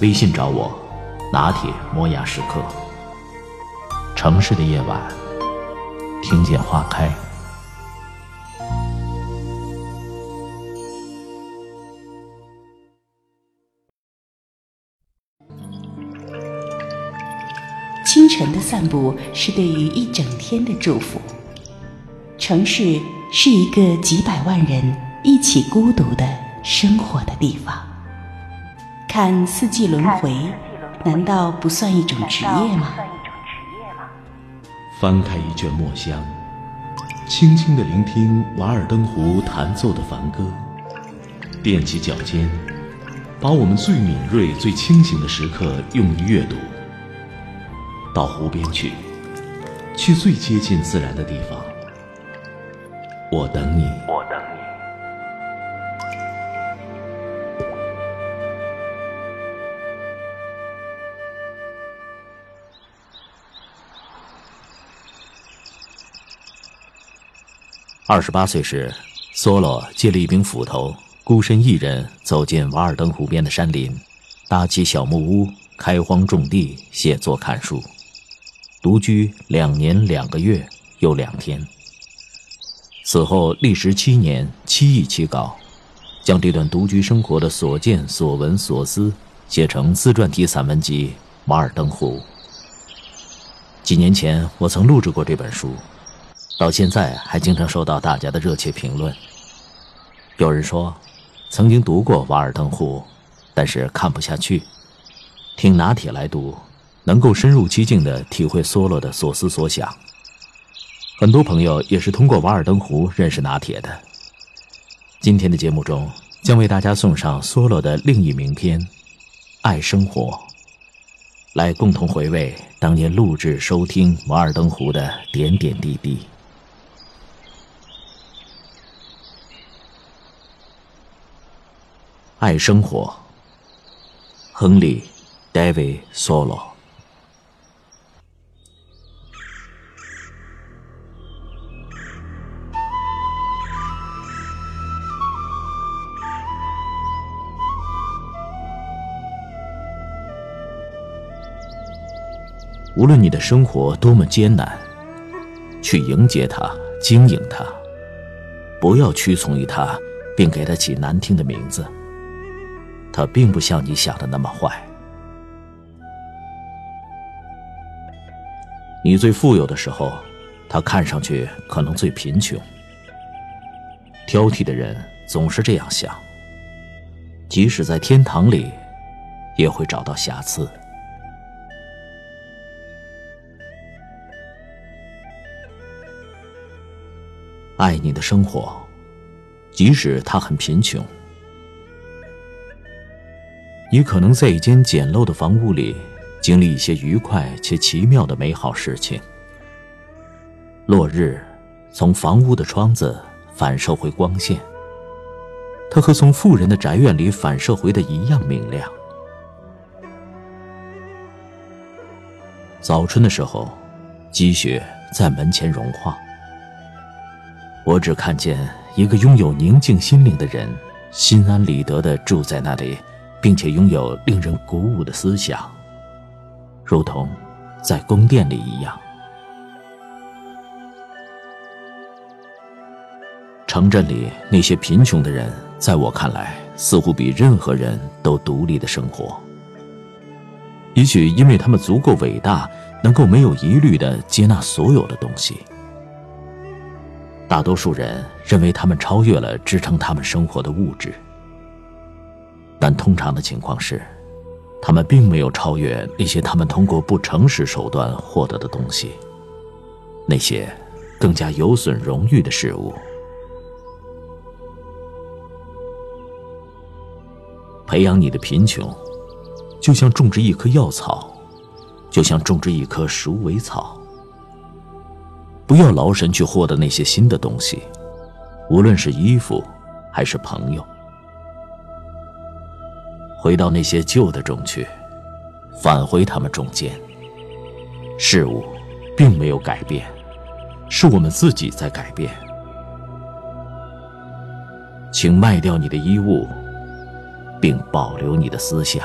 微信找我，拿铁磨牙时刻。城市的夜晚，听见花开。清晨的散步是对于一整天的祝福。城市是一个几百万人一起孤独的生活的地方。看四季轮回，难道不算一种职业吗？翻开一卷墨香，轻轻地聆听瓦尔登湖弹奏的梵歌，踮起脚尖，把我们最敏锐、最清醒的时刻用于阅读。到湖边去，去最接近自然的地方。我等你。我等你。二十八岁时，梭罗借了一柄斧头，孤身一人走进瓦尔登湖边的山林，搭起小木屋，开荒种地，写作看书，独居两年两个月又两天。此后历时七年，七易其稿，将这段独居生活的所见所闻所思写成自传体散文集《瓦尔登湖》。几年前，我曾录制过这本书。到现在还经常收到大家的热切评论。有人说，曾经读过《瓦尔登湖》，但是看不下去。听拿铁来读，能够深入其境地体会梭罗的所思所想。很多朋友也是通过《瓦尔登湖》认识拿铁的。今天的节目中，将为大家送上梭罗的另一名篇《爱生活》，来共同回味当年录制、收听《瓦尔登湖》的点点滴滴。爱生活。亨利· David Solo。无论你的生活多么艰难，去迎接它，经营它，不要屈从于它，并给它起难听的名字。他并不像你想的那么坏。你最富有的时候，他看上去可能最贫穷。挑剔的人总是这样想。即使在天堂里，也会找到瑕疵。爱你的生活，即使它很贫穷。你可能在一间简陋的房屋里，经历一些愉快且奇妙的美好事情。落日从房屋的窗子反射回光线，它和从富人的宅院里反射回的一样明亮。早春的时候，积雪在门前融化，我只看见一个拥有宁静心灵的人，心安理得地住在那里。并且拥有令人鼓舞的思想，如同在宫殿里一样。城镇里那些贫穷的人，在我看来，似乎比任何人都独立的生活。也许因为他们足够伟大，能够没有疑虑的接纳所有的东西。大多数人认为他们超越了支撑他们生活的物质。但通常的情况是，他们并没有超越那些他们通过不诚实手段获得的东西，那些更加有损荣誉的事物。培养你的贫穷，就像种植一棵药草，就像种植一棵鼠尾草。不要劳神去获得那些新的东西，无论是衣服，还是朋友。回到那些旧的中去，返回他们中间。事物并没有改变，是我们自己在改变。请卖掉你的衣物，并保留你的思想。